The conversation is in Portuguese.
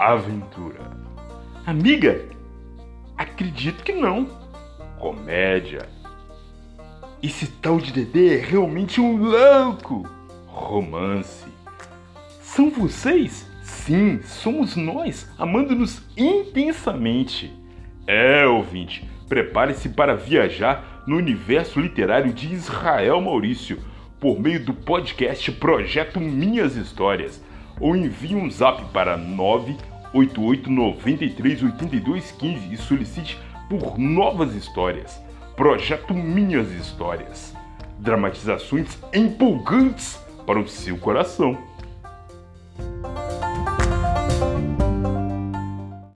aventura. Amiga? Acredito que não. Comédia. Esse tal de Dedê é realmente um louco. Romance. São vocês? Sim, somos nós, amando-nos intensamente. É, ouvinte, prepare-se para viajar no universo literário de Israel Maurício por meio do podcast Projeto Minhas Histórias ou envie um zap para 988 93 82 15 e solicite por novas histórias. Projeto Minhas Histórias. Dramatizações empolgantes para o seu coração.